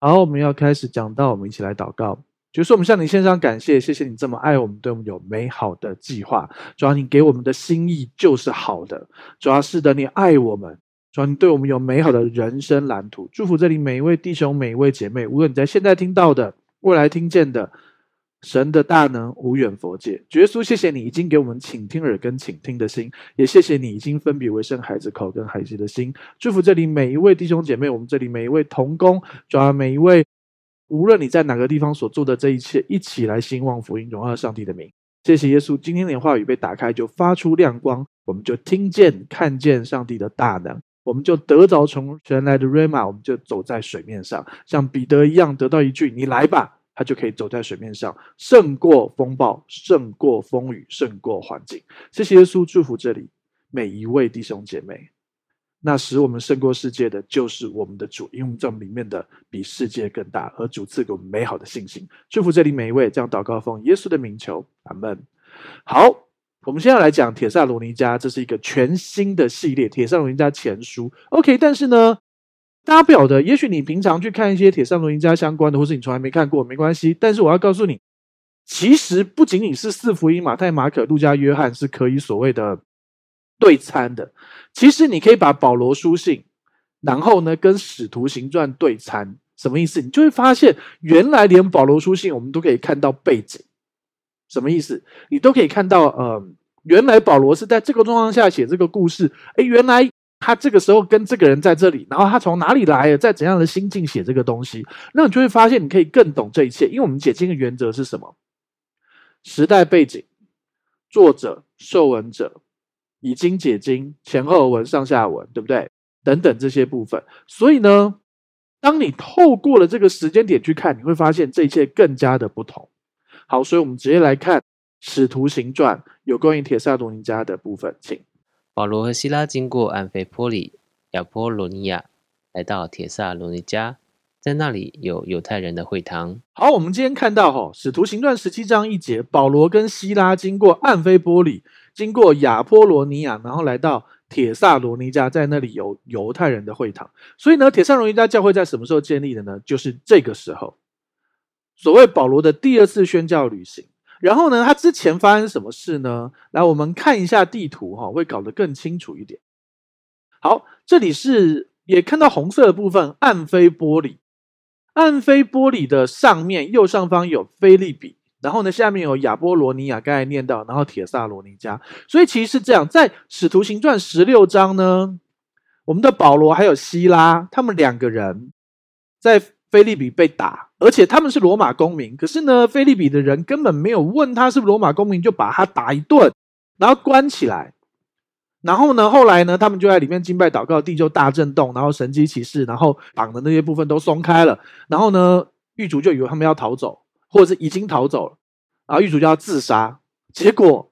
好，我们要开始讲到，我们一起来祷告。就是我们向你献上感谢，谢谢你这么爱我们，对我们有美好的计划。主要你给我们的心意就是好的，主要是的你爱我们，主要你对我们有美好的人生蓝图。祝福这里每一位弟兄、每一位姐妹，无论你在现在听到的，未来听见的。神的大能无远佛界，耶稣，谢谢你已经给我们倾听耳跟倾听的心，也谢谢你已经分别为生孩子口跟孩子的心。祝福这里每一位弟兄姐妹，我们这里每一位同工，主啊，每一位，无论你在哪个地方所做的这一切，一起来兴旺福音，荣耀上帝的名。谢谢耶稣，今天的话语被打开，就发出亮光，我们就听见、看见上帝的大能，我们就得着从神来的瑞玛，我们就走在水面上，像彼得一样得到一句：“你来吧。”他就可以走在水面上，胜过风暴，胜过风雨，胜过环境。谢谢耶稣，祝福这里每一位弟兄姐妹。那使我们胜过世界的就是我们的主，因为我们在我们里面的比世界更大，而主赐给我们美好的信心。祝福这里每一位，这样祷告奉耶稣的名求，阿门。好，我们现在来讲《铁萨罗尼迦》，这是一个全新的系列，《铁萨罗尼迦前书》。OK，但是呢，大家不晓得，也许你平常去看一些《帖撒罗尼迦》相关的，或是你从来没看过，没关系。但是我要告诉你，其实不仅仅是四福音马太、马可、路加、约翰是可以所谓的对参的。其实你可以把保罗书信，然后呢跟使徒行传对参，什么意思？你就会发现，原来连保罗书信我们都可以看到背景，什么意思？你都可以看到，呃，原来保罗是在这个状况下写这个故事。诶，原来。他这个时候跟这个人在这里，然后他从哪里来，在怎样的心境写这个东西，那你就会发现，你可以更懂这一切。因为我们解经的原则是什么？时代背景、作者、受文者、以经解经、前后文、上下文，对不对？等等这些部分。所以呢，当你透过了这个时间点去看，你会发现这一切更加的不同。好，所以我们直接来看《使徒行传》有关于铁撒罗尼迦的部分，请。保罗和希拉经过安菲波里、亚波罗尼亚，来到铁萨罗尼迦，在那里有犹太人的会堂。好，我们今天看到哈，《使徒行传》十七章一节，保罗跟希拉经过安菲波里，经过亚波罗尼亚，然后来到铁萨罗尼迦，在那里有犹太人的会堂。所以呢，铁萨罗尼迦教会在什么时候建立的呢？就是这个时候，所谓保罗的第二次宣教旅行。然后呢，他之前发生什么事呢？来，我们看一下地图哈，会搞得更清楚一点。好，这里是也看到红色的部分，暗非波里。暗非波里的上面右上方有菲利比，然后呢，下面有亚波罗尼亚，刚才念到，然后铁萨罗尼迦。所以其实是这样，在使徒行传十六章呢，我们的保罗还有希拉，他们两个人在。菲利比被打，而且他们是罗马公民。可是呢，菲利比的人根本没有问他是不是罗马公民，就把他打一顿，然后关起来。然后呢，后来呢，他们就在里面敬拜祷告，地就大震动，然后神迹奇事，然后绑的那些部分都松开了。然后呢，狱卒就以为他们要逃走，或者是已经逃走了，然后狱卒就要自杀，结果。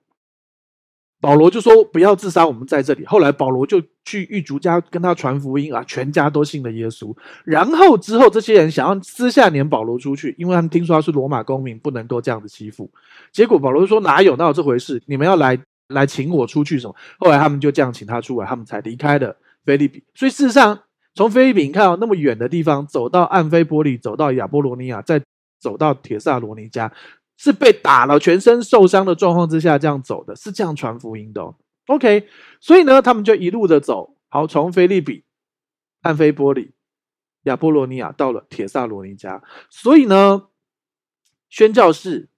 保罗就说：“不要自杀，我们在这里。”后来保罗就去狱卒家跟他传福音啊，全家都信了耶稣。然后之后，这些人想要私下撵保罗出去，因为他们听说他是罗马公民，不能够这样子欺负。结果保罗就说：“哪有哪有这回事？你们要来来请我出去什么？”后来他们就这样请他出来，他们才离开了腓立比。所以事实上，从腓立比你看到那么远的地方，走到暗非波里，走到亚波罗尼亚，再走到铁萨罗尼迦。是被打了，全身受伤的状况之下这样走的，是这样传福音的哦。OK，所以呢，他们就一路的走，好，从腓利比、安菲波里、亚波罗尼亚到了铁萨罗尼迦。所以呢，宣教士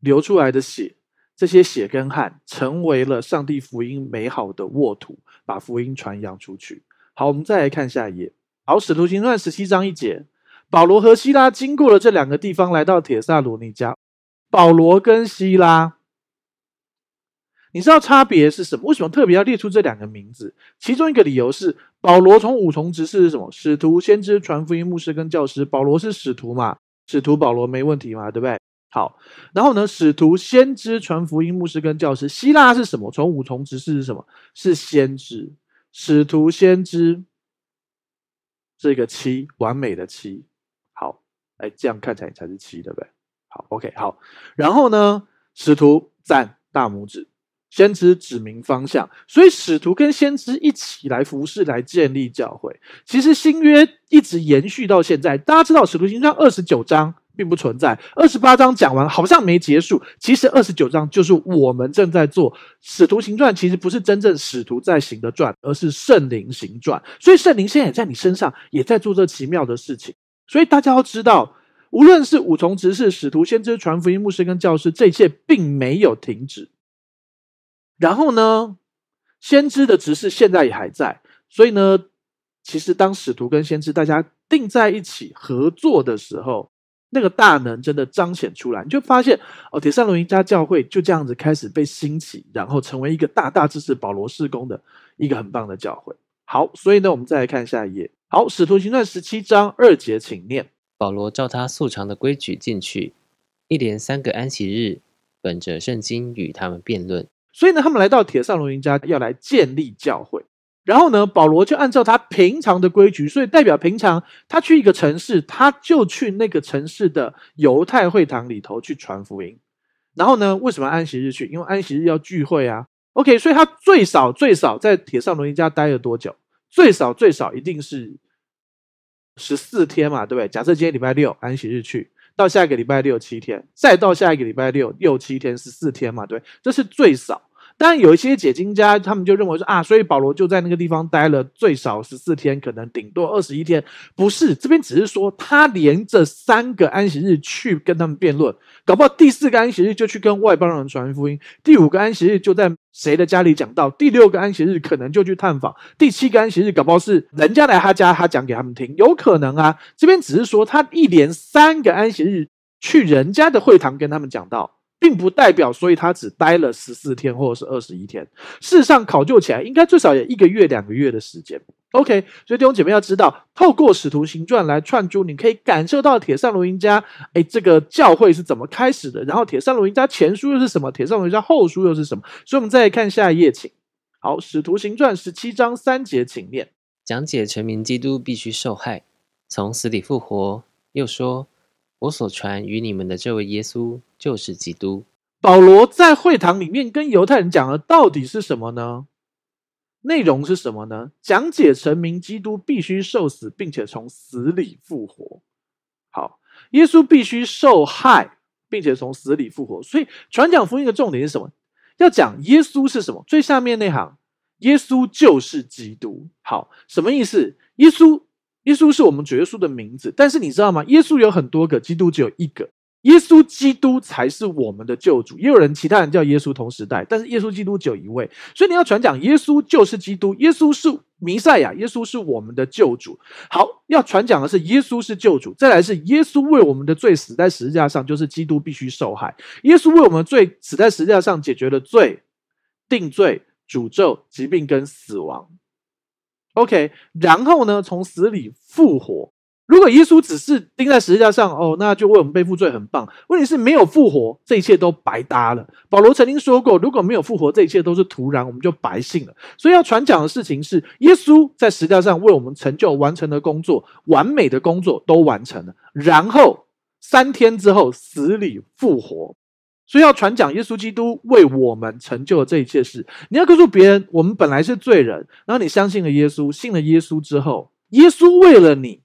流出来的血，这些血跟汗，成为了上帝福音美好的沃土，把福音传扬出去。好，我们再来看下一页。好，使徒行传十七章一节，保罗和西拉经过了这两个地方，来到铁萨罗尼迦。保罗跟希拉，你知道差别是什么？为什么特别要列出这两个名字？其中一个理由是，保罗从五重职是什么？使徒、先知、传福音、牧师跟教师。保罗是使徒嘛？使徒保罗没问题嘛？对不对？好，然后呢？使徒、先知、传福音、牧师跟教师。希拉是什么？从五重职是什么？是先知。使徒、先知，这个七，完美的七。好，哎，这样看起来才是七，对不对？好，OK，好，然后呢，使徒赞大拇指，先知指明方向，所以使徒跟先知一起来服侍，来建立教会。其实新约一直延续到现在。大家知道，使徒行传二十九章并不存在，二十八章讲完好像没结束。其实二十九章就是我们正在做使徒行传，其实不是真正使徒在行的传，而是圣灵行传。所以圣灵现在也在你身上，也在做这奇妙的事情。所以大家要知道，无论是五重职事、使徒、先知、传福音、牧师跟教师，这一切并没有停止。然后呢，先知的职事现在也还在，所以呢，其实当使徒跟先知大家定在一起合作的时候，那个大能真的彰显出来，你就发现哦，帖撒罗尼迦教会就这样子开始被兴起，然后成为一个大大支持保罗事工的一个很棒的教会。好，所以呢，我们再来看下一页。好，使徒行传十七章二节，请念：保罗照他素常的规矩进去，一连三个安息日，本着圣经与他们辩论。所以呢，他们来到铁上罗尼迦要来建立教会，然后呢，保罗就按照他平常的规矩，所以代表平常他去一个城市，他就去那个城市的犹太会堂里头去传福音。然后呢，为什么安息日去？因为安息日要聚会啊。OK，所以他最少最少在铁上罗尼家待了多久？最少最少一定是十四天嘛，对不对？假设今天礼拜六安息日去。到下一个礼拜六七天，再到下一个礼拜六六七天十四天嘛，对，这是最少。当然有一些解经家，他们就认为说啊，所以保罗就在那个地方待了最少十四天，可能顶多二十一天。不是，这边只是说他连着三个安息日去跟他们辩论，搞不好第四个安息日就去跟外邦人传福音，第五个安息日就在谁的家里讲道，第六个安息日可能就去探访，第七个安息日搞不好是人家来他家，他讲给他们听，有可能啊。这边只是说他一连三个安息日去人家的会堂跟他们讲道。并不代表，所以他只待了十四天或者是二十一天。事实上，考究起来应该最少有一个月、两个月的时间。OK，所以弟兄姐妹要知道，透过使徒行传来串珠，你可以感受到铁扇罗尼迦，哎，这个教会是怎么开始的？然后铁扇罗尼迦前书又是什么？铁扇罗尼迦后书又是什么？所以，我们再来看下一页，请。好，使徒行传十七章三节，请念。讲解陈明基督必须受害，从死里复活，又说。我所传与你们的这位耶稣就是基督。保罗在会堂里面跟犹太人讲的到底是什么呢？内容是什么呢？讲解神明基督必须受死，并且从死里复活。好，耶稣必须受害，并且从死里复活。所以传讲福音的重点是什么？要讲耶稣是什么？最下面那行，耶稣就是基督。好，什么意思？耶稣。耶稣是我们主耶稣的名字，但是你知道吗？耶稣有很多个，基督只有一个。耶稣基督才是我们的救主。也有人其他人叫耶稣同时代，但是耶稣基督只有一位。所以你要传讲耶稣就是基督，耶稣是弥赛亚，耶稣是我们的救主。好，要传讲的是耶稣是救主，再来是耶稣为我们的罪死在十字架上，就是基督必须受害。耶稣为我们罪死在十字架上，解决了罪、定罪、诅咒、疾病跟死亡。OK，然后呢，从死里复活。如果耶稣只是钉在十字架上，哦，那就为我们背负罪，很棒。问题是没有复活，这一切都白搭了。保罗曾经说过，如果没有复活，这一切都是徒然，我们就白信了。所以要传讲的事情是，耶稣在十字架上为我们成就完成的工作，完美的工作都完成了。然后三天之后死里复活。所以要传讲耶稣基督为我们成就了这一切事。你要告诉别人，我们本来是罪人，然后你相信了耶稣，信了耶稣之后，耶稣为了你，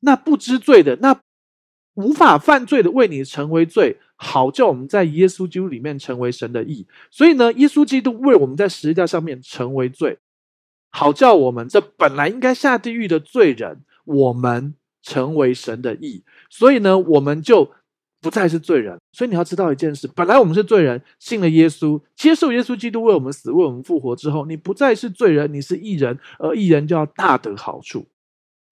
那不知罪的，那无法犯罪的，为你成为罪，好叫我们在耶稣基督里面成为神的义。所以呢，耶稣基督为我们在十字架上面成为罪，好叫我们这本来应该下地狱的罪人，我们成为神的义。所以呢，我们就。不再是罪人，所以你要知道一件事：本来我们是罪人，信了耶稣，接受耶稣基督为我们死、为我们复活之后，你不再是罪人，你是义人，而义人就要大得好处。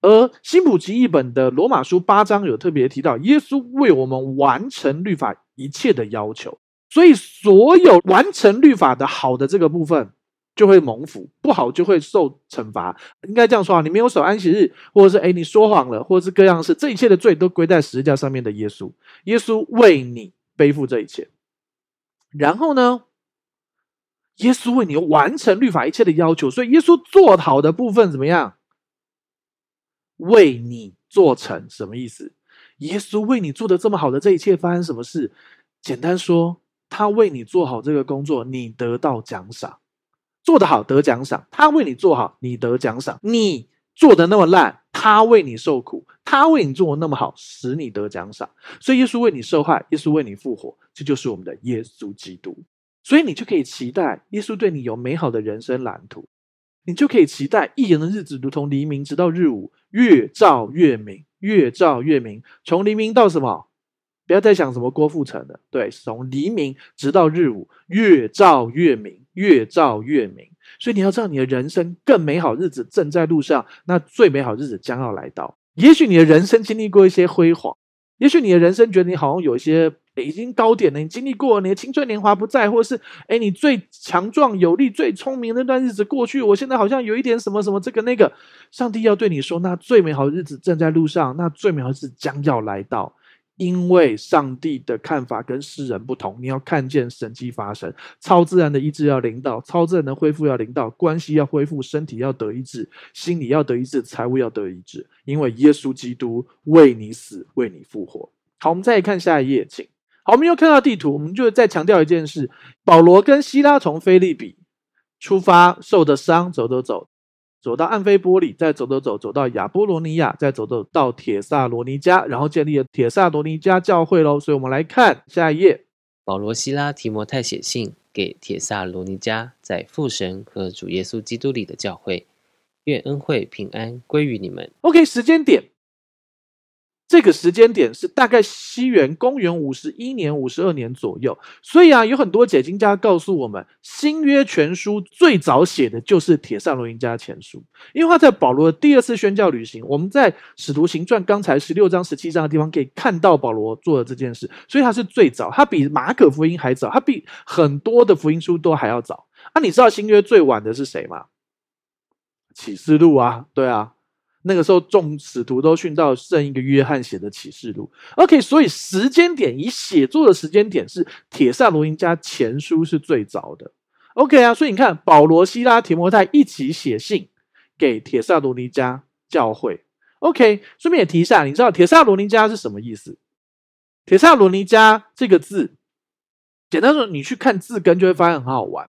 而新普及译本的罗马书八章有特别提到，耶稣为我们完成律法一切的要求，所以所有完成律法的好的这个部分。就会蒙福，不好就会受惩罚。应该这样说啊，你没有守安息日，或者是诶你说谎了，或者是各样事，这一切的罪都归在十字架上面的耶稣。耶稣为你背负这一切，然后呢，耶稣为你完成律法一切的要求。所以耶稣做好的部分怎么样？为你做成什么意思？耶稣为你做的这么好的这一切发生什么事？简单说，他为你做好这个工作，你得到奖赏。做得好得奖赏，他为你做好，你得奖赏。你做得那么烂，他为你受苦，他为你做的那么好，使你得奖赏。所以耶稣为你受害，耶稣为你复活，这就是我们的耶稣基督。所以你就可以期待耶稣对你有美好的人生蓝图，你就可以期待一人的日子如同黎明，直到日午，越照越明，越照越明。从黎明到什么？不要再想什么郭富城了。对，从黎明直到日午，越照越明，越照越明。所以你要知道，你的人生更美好日子正在路上，那最美好日子将要来到。也许你的人生经历过一些辉煌，也许你的人生觉得你好像有一些已经高点了，你经历过，你的青春年华不在，或是诶你最强壮有力、最聪明那段日子过去，我现在好像有一点什么什么这个那个。上帝要对你说，那最美好日子正在路上，那最美好日子将要来到。因为上帝的看法跟世人不同，你要看见神迹发生，超自然的医治要临到，超自然的恢复要临到，关系要恢复，身体要得医治，心理要得医治，财务要得医治。因为耶稣基督为你死，为你复活。好，我们再看下一页，请。好，我们又看到地图，我们就再强调一件事：保罗跟希拉从腓利比出发，受的伤，走走走。走到安菲波里，再走走走，走到亚波罗尼亚，再走走到铁萨罗尼加，然后建立了铁萨罗尼加教会喽。所以，我们来看下一页。保罗、希拉、提摩太写信给铁萨罗尼加，在父神和主耶稣基督里的教会，愿恩惠平安归于你们。OK，时间点。这个时间点是大概西元公元五十一年、五十二年左右，所以啊，有很多解经家告诉我们，新约全书最早写的就是《帖撒罗尼迦前书》，因为他在保罗的第二次宣教旅行，我们在《使徒行传》刚才十六章、十七章的地方可以看到保罗做的这件事，所以他是最早，他比马可福音还早，他比很多的福音书都还要早。啊，你知道新约最晚的是谁吗？启示录啊，对啊。那个时候，众使徒都殉道，剩一个约翰写的启示录。OK，所以时间点以写作的时间点是铁萨罗尼加前书是最早的。OK 啊，所以你看，保罗、西拉、提摩太一起写信给铁萨罗尼迦教会。OK，顺便也提一下，你知道铁萨罗尼迦是什么意思？铁萨罗尼迦这个字，简单说，你去看字根就会发现很好玩。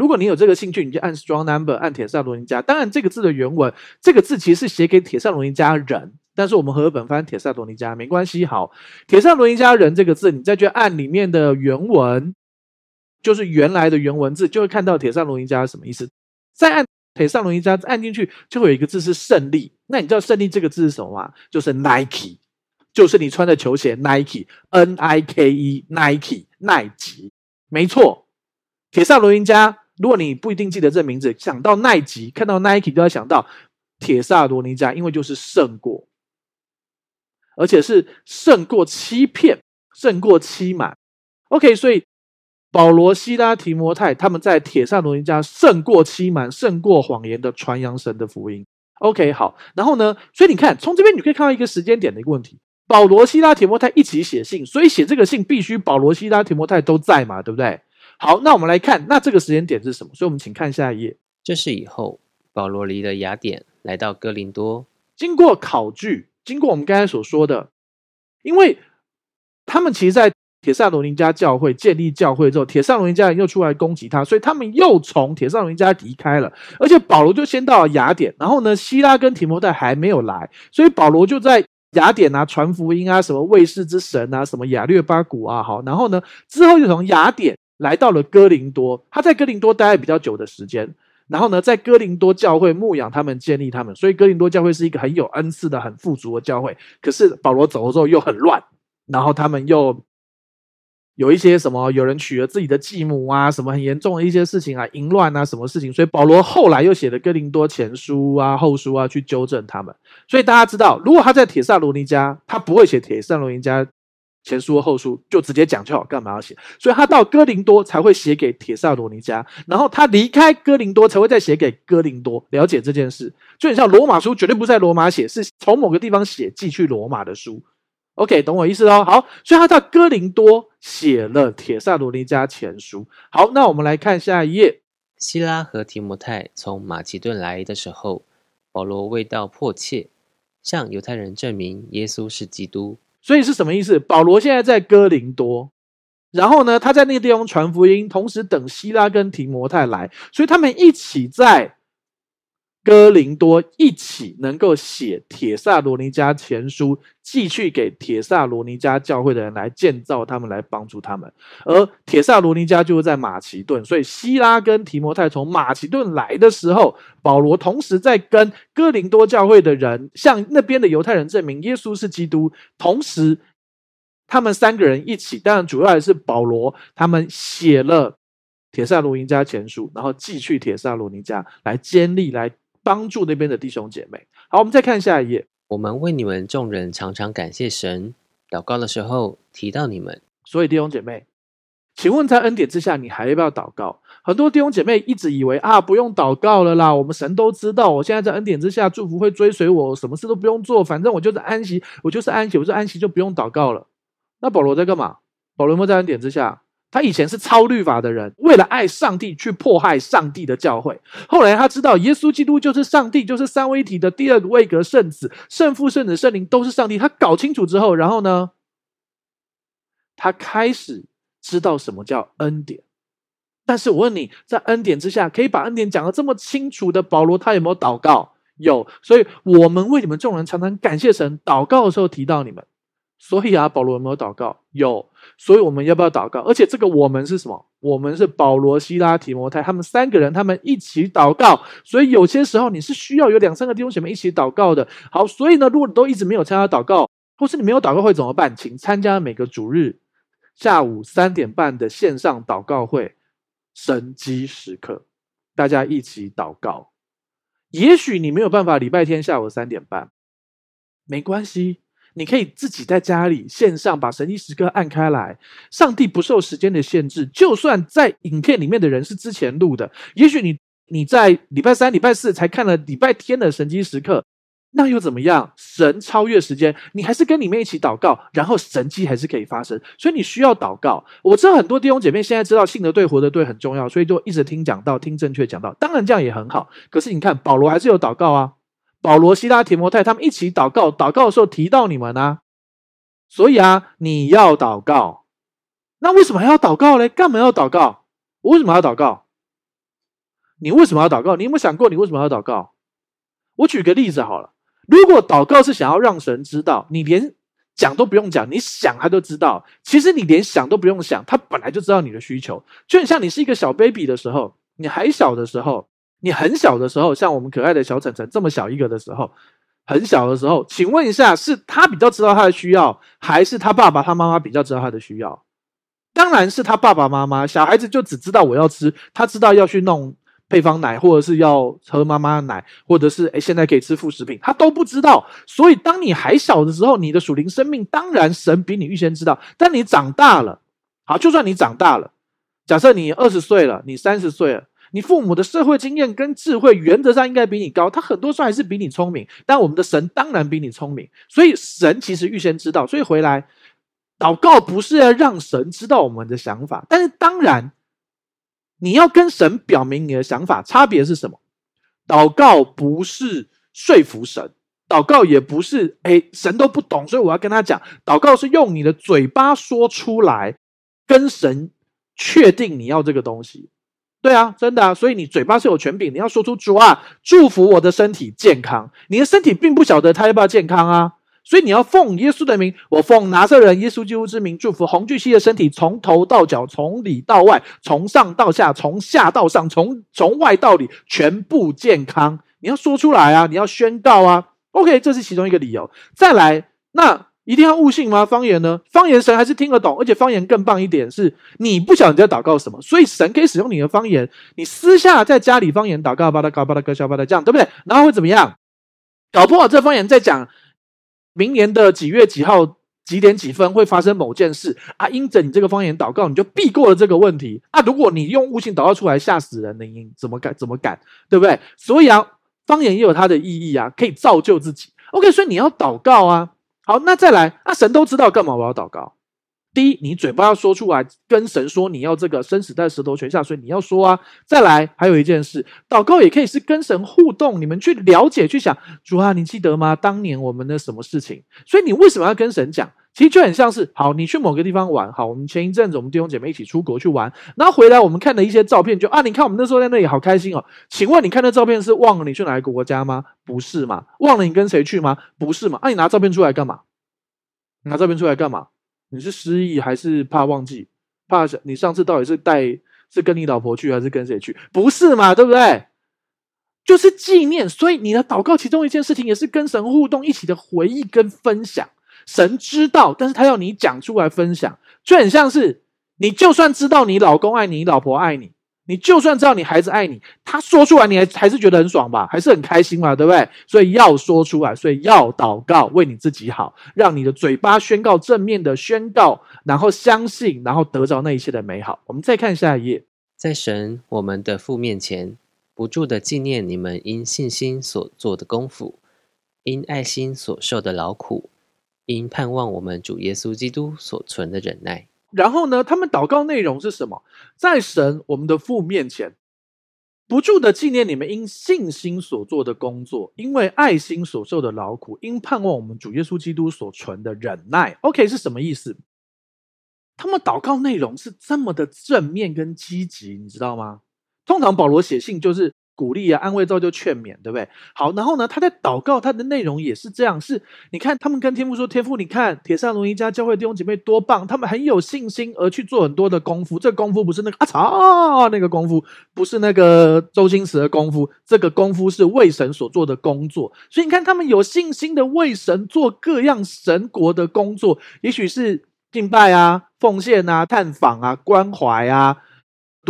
如果你有这个兴趣，你就按 strong number，按帖撒罗尼迦。当然，这个字的原文，这个字其实是写给帖撒罗尼迦人，但是我们和本翻帖撒罗尼迦没关系。好，帖撒罗尼迦人这个字，你再去按里面的原文，就是原来的原文字，就会看到帖撒罗尼迦是什么意思。再按帖撒罗尼迦按进去，就会有一个字是胜利。那你知道胜利这个字是什么吗？就是 Nike，就是你穿的球鞋 Nike，N I K E Nike，耐吉，没错，帖撒罗尼迦。如果你不一定记得这名字，想到奈吉，看到 Nike 就要想到铁萨罗尼迦，因为就是胜过，而且是胜过欺骗，胜过欺瞒。OK，所以保罗、西拉、提摩太他们在铁萨罗尼迦胜过欺瞒、胜过谎言的传扬神的福音。OK，好，然后呢？所以你看，从这边你可以看到一个时间点的一个问题：保罗、西拉、提摩太一起写信，所以写这个信必须保罗、西拉、提摩太都在嘛，对不对？好，那我们来看，那这个时间点是什么？所以，我们请看下一页。这是以后，保罗离了雅典，来到哥林多，经过考据，经过我们刚才所说的，因为他们其实，在铁萨罗尼迦教会建立教会之后，铁萨罗尼家人又出来攻击他，所以他们又从铁萨罗尼迦离开了。而且保罗就先到了雅典，然后呢，希拉跟提摩太还没有来，所以保罗就在雅典啊传福音啊，什么卫士之神啊，什么雅略巴古啊，好，然后呢，之后就从雅典。来到了哥林多，他在哥林多待了比较久的时间，然后呢，在哥林多教会牧养他们，建立他们，所以哥林多教会是一个很有恩赐的、很富足的教会。可是保罗走了之后又很乱，然后他们又有一些什么，有人娶了自己的继母啊，什么很严重的一些事情啊，淫乱啊，什么事情？所以保罗后来又写了哥林多前书啊、后书啊，去纠正他们。所以大家知道，如果他在帖撒罗尼加，他不会写帖撒罗尼加。前书后书就直接讲就好，干嘛要写？所以他到哥林多才会写给帖撒罗尼迦，然后他离开哥林多才会再写给哥林多。了解这件事，就很像罗马书绝对不在罗马写，是从某个地方写寄去罗马的书。OK，懂我意思哦。好，所以他到哥林多写了帖撒罗尼迦前书。好，那我们来看下一页。希拉和提摩太从马其顿来的时候，保罗为道迫切，向犹太人证明耶稣是基督。所以是什么意思？保罗现在在哥林多，然后呢，他在那个地方传福音，同时等希拉跟提摩太来，所以他们一起在哥林多一起能够写铁萨罗尼迦前书，寄去给铁萨罗尼迦教会的人来建造他们，来帮助他们。而铁萨罗尼迦就是在马其顿，所以希拉跟提摩太从马其顿来的时候，保罗同时在跟哥林多教会的人向那边的犹太人证明耶稣是基督，同时他们三个人一起，当然主要还是保罗他们写了铁萨罗尼迦前书，然后寄去铁萨罗尼迦来坚立来。帮助那边的弟兄姐妹。好，我们再看下一页。我们为你们众人常常感谢神，祷告的时候提到你们。所以弟兄姐妹，请问在恩典之下，你还要不要祷告？很多弟兄姐妹一直以为啊，不用祷告了啦，我们神都知道，我现在在恩典之下，祝福会追随我，什么事都不用做，反正我就是安息，我就是安息，我就安息，就不用祷告了。那保罗在干嘛？保罗有没有在恩典之下？他以前是超律法的人，为了爱上帝去迫害上帝的教会。后来他知道耶稣基督就是上帝，就是三位一体的第二个位格圣子，圣父、圣子、圣灵都是上帝。他搞清楚之后，然后呢，他开始知道什么叫恩典。但是我问你，在恩典之下，可以把恩典讲得这么清楚的保罗，他有没有祷告？有。所以我们为你们众人常常感谢神，祷告的时候提到你们。所以啊，保罗有没有祷告？有，所以我们要不要祷告？而且这个我们是什么？我们是保罗、希拉、提摩太，他们三个人，他们一起祷告。所以有些时候你是需要有两三个弟兄姐妹一起祷告的。好，所以呢，如果你都一直没有参加祷告，或是你没有祷告会怎么办？请参加每个主日下午三点半的线上祷告会，神迹时刻，大家一起祷告。也许你没有办法礼拜天下午三点半，没关系。你可以自己在家里线上把神迹时刻按开来，上帝不受时间的限制。就算在影片里面的人是之前录的，也许你你在礼拜三、礼拜四才看了礼拜天的神迹时刻，那又怎么样？神超越时间，你还是跟里面一起祷告，然后神迹还是可以发生。所以你需要祷告。我知道很多弟兄姐妹现在知道信的对、活的对很重要，所以就一直听讲道、听正确讲道。当然这样也很好，可是你看保罗还是有祷告啊。保罗、西拉、提摩太他们一起祷告，祷告的时候提到你们啊，所以啊，你要祷告。那为什么还要祷告呢？干嘛要祷告？我为什么要祷告？你为什么要祷告？你有没有想过你为什么要祷告？我举个例子好了，如果祷告是想要让神知道，你连讲都不用讲，你想他都知道。其实你连想都不用想，他本来就知道你的需求。就很像你是一个小 baby 的时候，你还小的时候。你很小的时候，像我们可爱的小晨晨这么小一个的时候，很小的时候，请问一下，是他比较知道他的需要，还是他爸爸他妈妈比较知道他的需要？当然是他爸爸妈妈。小孩子就只知道我要吃，他知道要去弄配方奶，或者是要喝妈妈的奶，或者是诶现在可以吃副食品，他都不知道。所以当你还小的时候，你的属灵生命当然神比你预先知道。但你长大了，好，就算你长大了，假设你二十岁了，你三十岁了。你父母的社会经验跟智慧，原则上应该比你高，他很多时候还是比你聪明。但我们的神当然比你聪明，所以神其实预先知道。所以回来祷告不是要让神知道我们的想法，但是当然你要跟神表明你的想法。差别是什么？祷告不是说服神，祷告也不是诶，神都不懂，所以我要跟他讲。祷告是用你的嘴巴说出来，跟神确定你要这个东西。对啊，真的啊，所以你嘴巴是有权柄，你要说出主啊，祝福我的身体健康。你的身体并不晓得他要不要健康啊，所以你要奉耶稣的名，我奉拿撒人耶稣基督之名，祝福洪巨希的身体从头到脚，从里到外，从上到下，从下到上，从从外到里，全部健康。你要说出来啊，你要宣告啊。OK，这是其中一个理由。再来，那。一定要悟性吗？方言呢？方言神还是听得懂，而且方言更棒一点是，你不晓得你在祷告什么，所以神可以使用你的方言。你私下在家里方言祷告，巴拉嘎巴拉嘎小巴拉这样，对不对？然后会怎么样？搞不好这方言在讲明年的几月几号几点几分会发生某件事啊，因着你这个方言祷告，你就避过了这个问题啊。如果你用悟性祷告出来，吓死人的，你怎么敢？怎么敢？对不对？所以啊，方言也有它的意义啊，可以造就自己。OK，所以你要祷告啊。好，那再来，那神都知道干嘛我要祷告？第一，你嘴巴要说出来，跟神说你要这个生死在舌头泉下，所以你要说啊。再来，还有一件事，祷告也可以是跟神互动，你们去了解、去想，主啊，你记得吗？当年我们的什么事情？所以你为什么要跟神讲？其实就很像是，好，你去某个地方玩，好，我们前一阵子我们弟兄姐妹一起出国去玩，然后回来我们看了一些照片，就啊，你看我们那时候在那里好开心哦。请问你看那照片是忘了你去哪个国家吗？不是嘛？忘了你跟谁去吗？不是嘛？啊，你拿照片出来干嘛？拿照片出来干嘛？你是失忆还是怕忘记？怕你上次到底是带是跟你老婆去还是跟谁去？不是嘛？对不对？就是纪念，所以你的祷告其中一件事情也是跟神互动，一起的回忆跟分享。神知道，但是他要你讲出来分享，就很像是你就算知道你老公爱你，你老婆爱你，你就算知道你孩子爱你，他说出来你还还是觉得很爽吧，还是很开心嘛，对不对？所以要说出来，所以要祷告，为你自己好，让你的嘴巴宣告正面的宣告，然后相信，然后得着那一切的美好。我们再看下一页，在神我们的父面前，不住的纪念你们因信心所做的功夫，因爱心所受的劳苦。因盼望我们主耶稣基督所存的忍耐，然后呢，他们祷告内容是什么？在神我们的父面前，不住的纪念你们因信心所做的工作，因为爱心所受的劳苦，因盼望我们主耶稣基督所存的忍耐。OK，是什么意思？他们祷告内容是这么的正面跟积极，你知道吗？通常保罗写信就是。鼓励啊，安慰、造就、劝勉，对不对？好，然后呢，他在祷告，他的内容也是这样。是，你看他们跟天父说：“天父，你看铁扇龙一家教会弟兄姐妹多棒，他们很有信心而去做很多的功夫。这功夫不是那个啊操，那个功夫不是那个周星驰的功夫，这个功夫是为神所做的工作。所以你看，他们有信心的为神做各样神国的工作，也许是敬拜啊、奉献啊、探访啊、关怀啊。”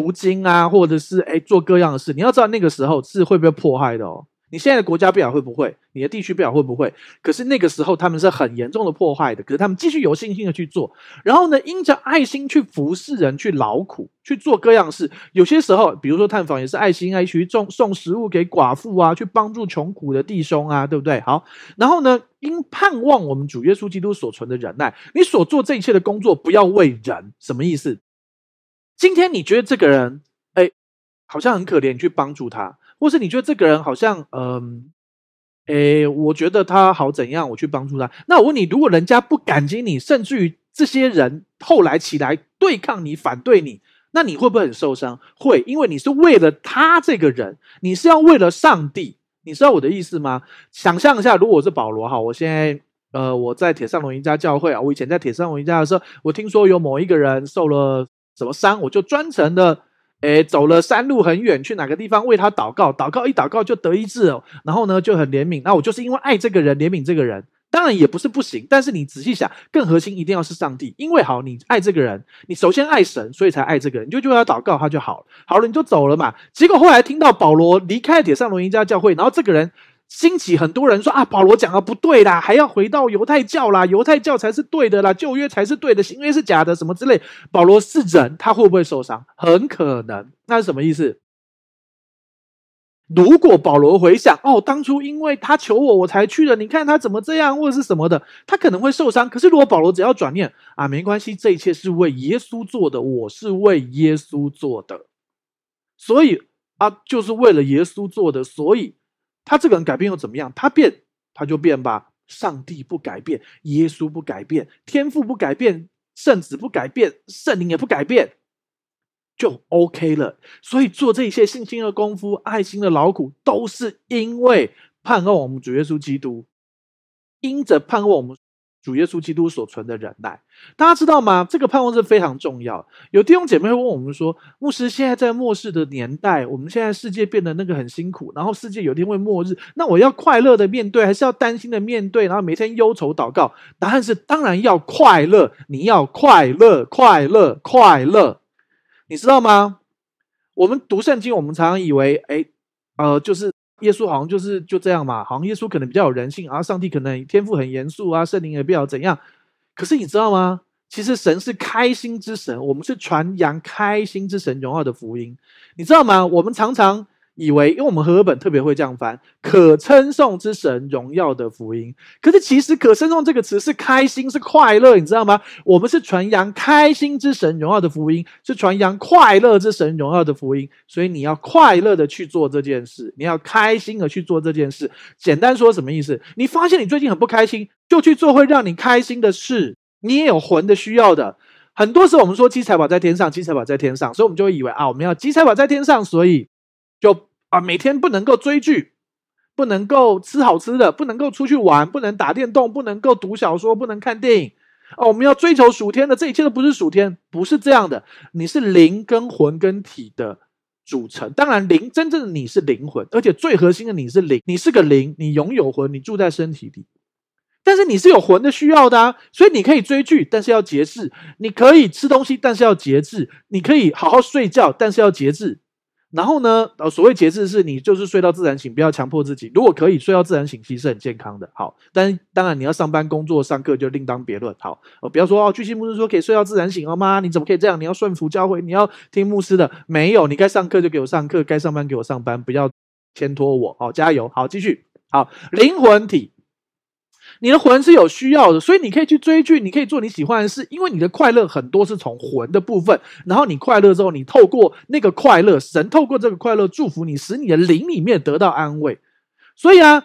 读经啊，或者是诶做各样的事，你要知道那个时候是会被迫害的哦。你现在的国家不晓会不会，你的地区不晓会不会，可是那个时候他们是很严重的迫害的。可是他们继续有信心的去做，然后呢，因着爱心去服侍人，去劳苦，去做各样事。有些时候，比如说探访也是爱心啊，去送送食物给寡妇啊，去帮助穷苦的弟兄啊，对不对？好，然后呢，因盼望我们主耶稣基督所存的忍耐，你所做这一切的工作，不要为人，什么意思？今天你觉得这个人，哎，好像很可怜，你去帮助他，或是你觉得这个人好像，嗯，哎，我觉得他好怎样，我去帮助他。那我问你，如果人家不感激你，甚至于这些人后来起来对抗你、反对你，那你会不会很受伤？会，因为你是为了他这个人，你是要为了上帝。你知道我的意思吗？想象一下，如果我是保罗哈，我现在，呃，我在铁上龙一家教会啊，我以前在铁上龙一家的时候，我听说有某一个人受了。什么伤，我就专程的，诶，走了山路很远，去哪个地方为他祷告，祷告一祷告就得医治哦。然后呢，就很怜悯。那我就是因为爱这个人，怜悯这个人，当然也不是不行。但是你仔细想，更核心一定要是上帝，因为好，你爱这个人，你首先爱神，所以才爱这个人，你就就为他祷告，他就好了。好了，你就走了嘛。结果后来听到保罗离开铁上罗尼家教会，然后这个人。兴起很多人说啊，保罗讲的不对啦，还要回到犹太教啦，犹太教才是对的啦，旧约才是对的，新约是假的，什么之类。保罗是人，他会不会受伤？很可能。那是什么意思？如果保罗回想，哦，当初因为他求我，我才去的，你看他怎么这样，或者是什么的，他可能会受伤。可是如果保罗只要转念啊，没关系，这一切是为耶稣做的，我是为耶稣做的，所以啊，就是为了耶稣做的，所以。他这个人改变又怎么样？他变，他就变吧。上帝不改变，耶稣不改变，天父不改变，圣子不改变，圣灵也不改变，就 OK 了。所以做这些信心的功夫、爱心的劳苦，都是因为盼望我们主耶稣基督，因着盼望我们。主耶稣基督所存的忍耐，大家知道吗？这个盼望是非常重要。有弟兄姐妹会问我们说：“牧师，现在在末世的年代，我们现在世界变得那个很辛苦，然后世界有一天会末日，那我要快乐的面对，还是要担心的面对？然后每天忧愁祷告？答案是当然要快乐，你要快乐，快乐，快乐。你知道吗？我们读圣经，我们常常以为，哎，呃，就是。耶稣好像就是就这样嘛，好像耶稣可能比较有人性，而上帝可能天赋很严肃啊，圣灵也不知道怎样。可是你知道吗？其实神是开心之神，我们是传扬开心之神荣耀的福音，你知道吗？我们常常。以为，因为我们和合本特别会这样翻，可称颂之神荣耀的福音。可是其实“可称颂”这个词是开心，是快乐，你知道吗？我们是传扬开心之神荣耀的福音，是传扬快乐之神荣耀的福音。所以你要快乐的去做这件事，你要开心的去做这件事。简单说什么意思？你发现你最近很不开心，就去做会让你开心的事。你也有魂的需要的。很多时候我们说积财宝在天上，积财宝在天上，所以我们就会以为啊，我们要积财宝在天上，所以就啊每天不能够追剧，不能够吃好吃的，不能够出去玩，不能打电动，不能够读小说，不能看电影。哦，我们要追求属天的，这一切都不是属天，不是这样的。你是灵跟魂跟体的组成。当然，灵真正的你是灵魂，而且最核心的你是灵，你是个灵，你拥有魂，你住在身体里。但是你是有魂的需要的啊，所以你可以追剧，但是要节制；你可以吃东西，但是要节制；你可以好好睡觉，但是要节制。然后呢，呃，所谓节制是你就是睡到自然醒，不要强迫自己。如果可以睡到自然醒，其实是很健康的。好，但当然你要上班、工作、上课就另当别论。好，呃，不要说哦，巨星牧师说可以睡到自然醒，了吗？你怎么可以这样？你要顺服教会，你要听牧师的。没有，你该上课就给我上课，该上班给我上班，不要牵拖我。好，加油。好，继续。好，灵魂体。你的魂是有需要的，所以你可以去追剧，你可以做你喜欢的事，因为你的快乐很多是从魂的部分。然后你快乐之后，你透过那个快乐，神透过这个快乐祝福你，使你的灵里面得到安慰。所以啊，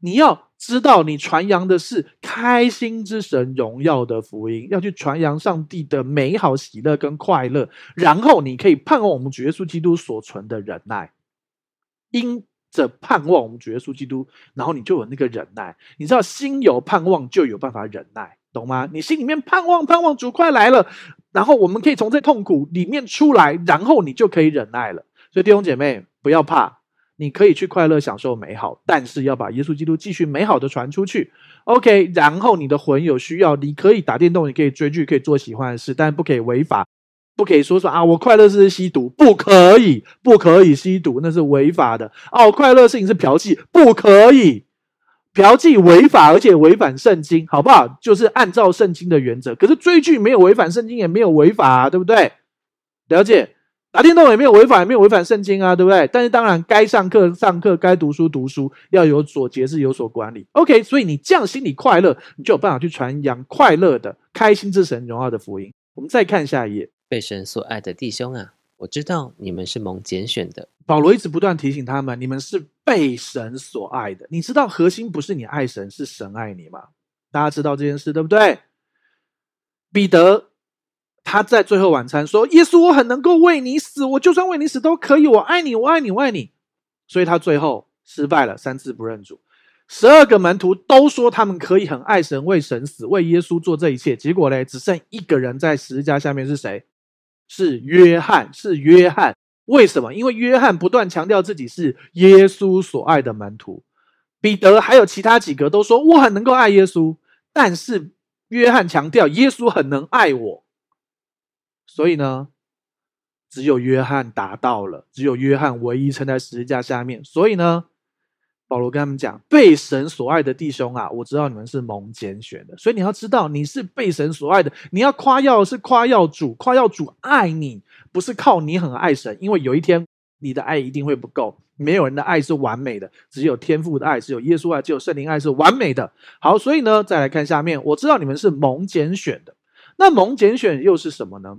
你要知道，你传扬的是开心之神荣耀的福音，要去传扬上帝的美好、喜乐跟快乐。然后你可以盼望我们主耶稣基督所存的忍耐，因。这盼望我们主耶稣基督，然后你就有那个忍耐。你知道，心有盼望就有办法忍耐，懂吗？你心里面盼望盼望主快来了，然后我们可以从这痛苦里面出来，然后你就可以忍耐了。所以弟兄姐妹不要怕，你可以去快乐享受美好，但是要把耶稣基督继续美好的传出去。OK，然后你的魂有需要，你可以打电动，你可以追剧，可以做喜欢的事，但不可以违法。不可以说说啊，我快乐是吸毒，不可以，不可以吸毒，那是违法的。哦，快乐事情是嫖妓，不可以，嫖妓违法，而且违反圣经，好不好？就是按照圣经的原则。可是追剧没有违反圣经，也没有违法啊，对不对？了解，打电动也没有违法，也没有违反圣经啊，对不对？但是当然，该上课上课，该读书读书，要有所节制，有所管理。OK，所以你这样心里快乐，你就有办法去传扬快乐的、开心之神荣耀的福音。我们再看下一页。被神所爱的弟兄啊，我知道你们是蒙拣选的。保罗一直不断提醒他们，你们是被神所爱的。你知道核心不是你爱神，是神爱你吗？大家知道这件事对不对？彼得他在最后晚餐说：“耶稣，我很能够为你死，我就算为你死都可以。我爱你，我爱你，我爱你。”所以他最后失败了，三次不认主。十二个门徒都说他们可以很爱神，为神死，为耶稣做这一切。结果嘞，只剩一个人在十字架下面，是谁？是约翰，是约翰。为什么？因为约翰不断强调自己是耶稣所爱的门徒。彼得还有其他几个都说我很能够爱耶稣，但是约翰强调耶稣很能爱我。所以呢，只有约翰达到了，只有约翰唯一撑在十字架下面。所以呢，保罗跟他们讲：“被神所爱的弟兄啊，我知道你们是蒙拣选的，所以你要知道你是被神所爱的。你要夸耀是夸耀主，夸耀主爱你，不是靠你很爱神，因为有一天你的爱一定会不够。没有人的爱是完美的，只有天父的爱，只有耶稣爱，只有圣灵爱是完美的。好，所以呢，再来看下面，我知道你们是蒙拣选的。那蒙拣选又是什么呢？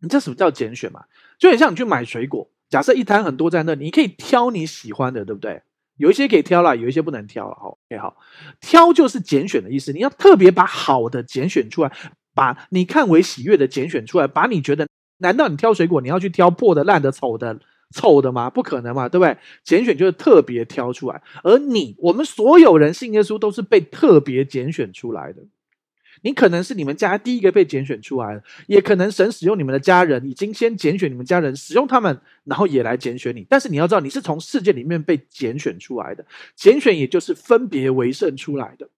你知道什么叫拣选吗？就很像你去买水果，假设一摊很多在那，你可以挑你喜欢的，对不对？”有一些可以挑了，有一些不能挑了。好，OK，好，挑就是拣选的意思。你要特别把好的拣选出来，把你看为喜悦的拣选出来，把你觉得，难道你挑水果，你要去挑破的、烂的、丑的、臭的吗？不可能嘛，对不对？拣选就是特别挑出来，而你，我们所有人信耶稣都是被特别拣选出来的。你可能是你们家第一个被拣选出来的，也可能神使用你们的家人，已经先拣选你们家人，使用他们，然后也来拣选你。但是你要知道，你是从世界里面被拣选出来的，拣选也就是分别为圣出来的。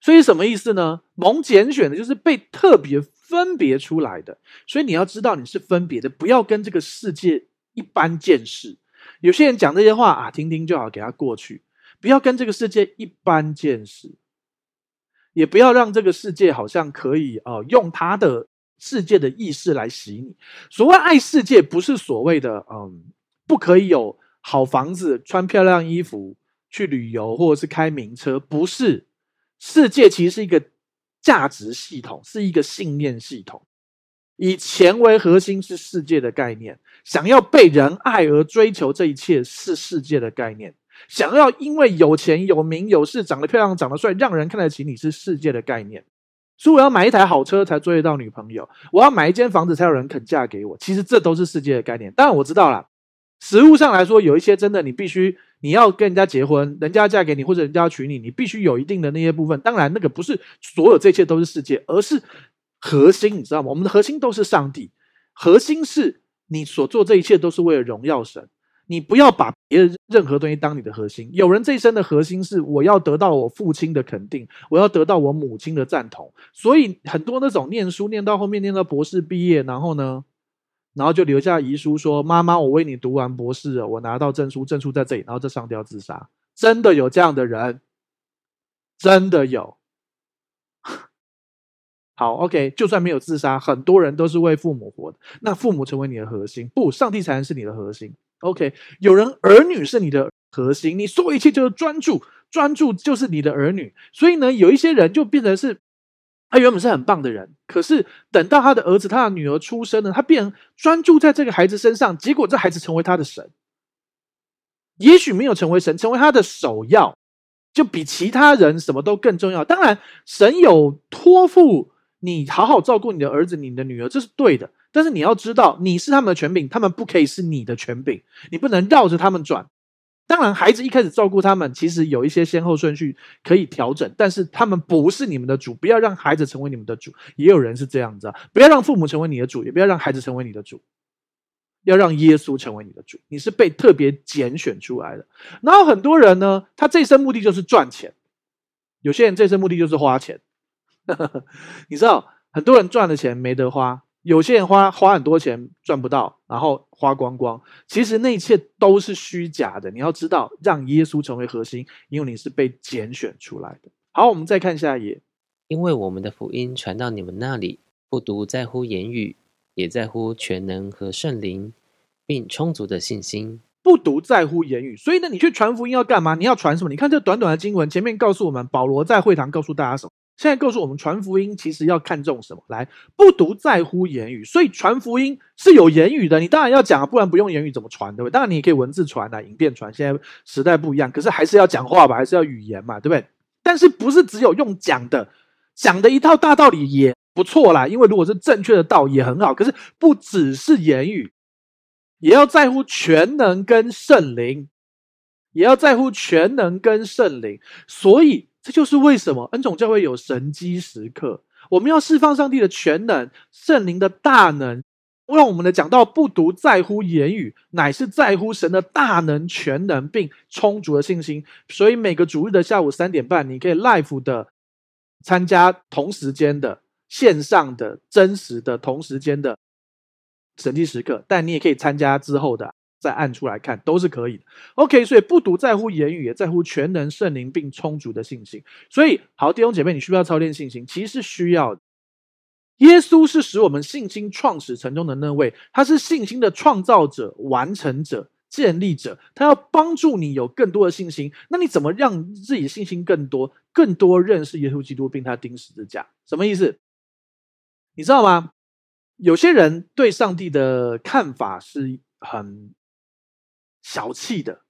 所以什么意思呢？蒙拣选的就是被特别分别出来的。所以你要知道你是分别的，不要跟这个世界一般见识。有些人讲这些话啊，听听就好，给他过去，不要跟这个世界一般见识。也不要让这个世界好像可以呃用他的世界的意识来洗你。所谓爱世界，不是所谓的嗯不可以有好房子、穿漂亮衣服、去旅游或者是开名车，不是。世界其实是一个价值系统，是一个信念系统。以钱为核心是世界的概念，想要被人爱而追求这一切是世界的概念。想要因为有钱有名有势长得漂亮长得帅让人看得起你是世界的概念，所以我要买一台好车才追得到女朋友，我要买一间房子才有人肯嫁给我。其实这都是世界的概念。当然我知道啦，实物上来说，有一些真的你必须你要跟人家结婚，人家嫁给你或者人家娶你，你必须有一定的那些部分。当然那个不是所有这一切都是世界，而是核心，你知道吗？我们的核心都是上帝，核心是你所做这一切都是为了荣耀神。你不要把别的任何东西当你的核心。有人这一生的核心是我要得到我父亲的肯定，我要得到我母亲的赞同。所以很多那种念书念到后面念到博士毕业，然后呢，然后就留下遗书说：“妈妈，我为你读完博士了，我拿到证书，证书在这里。”然后就上吊自杀。真的有这样的人，真的有。好，OK，就算没有自杀，很多人都是为父母活的。那父母成为你的核心，不，上帝才能是你的核心。OK，有人儿女是你的核心，你所有一切就是专注，专注就是你的儿女。所以呢，有一些人就变成是，他原本是很棒的人，可是等到他的儿子、他的女儿出生了，他变专注在这个孩子身上，结果这孩子成为他的神，也许没有成为神，成为他的首要，就比其他人什么都更重要。当然，神有托付你好好照顾你的儿子、你的女儿，这是对的。但是你要知道，你是他们的权柄，他们不可以是你的权柄，你不能绕着他们转。当然，孩子一开始照顾他们，其实有一些先后顺序可以调整，但是他们不是你们的主，不要让孩子成为你们的主。也有人是这样子啊，不要让父母成为你的主，也不要让孩子成为你的主，要让耶稣成为你的主。你是被特别拣选出来的。然后很多人呢，他这一生目的就是赚钱，有些人这一生目的就是花钱。你知道，很多人赚的钱没得花。有些人花花很多钱赚不到，然后花光光，其实那一切都是虚假的。你要知道，让耶稣成为核心，因为你是被拣选出来的。好，我们再看下一页。因为我们的福音传到你们那里，不独在乎言语，也在乎全能和圣灵，并充足的信心。不独在乎言语，所以呢，你去传福音要干嘛？你要传什么？你看这短短的经文，前面告诉我们，保罗在会堂告诉大家什么？现在告诉我们，传福音其实要看重什么？来，不独在乎言语，所以传福音是有言语的。你当然要讲，不然不用言语怎么传，对不对？当然你也可以文字传啊，影片传。现在时代不一样，可是还是要讲话吧，还是要语言嘛，对不对？但是不是只有用讲的，讲的一套大道理也不错啦。因为如果是正确的道也很好，可是不只是言语，也要在乎全能跟圣灵，也要在乎全能跟圣灵，所以。这就是为什么恩宠教会有神机时刻，我们要释放上帝的全能、圣灵的大能，让我们的讲道不独在乎言语，乃是在乎神的大能、全能并充足的信心。所以每个主日的下午三点半，你可以 live 的参加同时间的线上的真实的同时间的神迹时刻，但你也可以参加之后的。再按出来看都是可以的。OK，所以不独在乎言语，也在乎全能圣灵并充足的信心。所以，好弟兄姐妹，你需不需要操练信心？其实需要。耶稣是使我们信心创始成终的那位，他是信心的创造者、完成者、建立者。他要帮助你有更多的信心。那你怎么让自己信心更多、更多认识耶稣基督，并他钉十字架？什么意思？你知道吗？有些人对上帝的看法是很。小气的，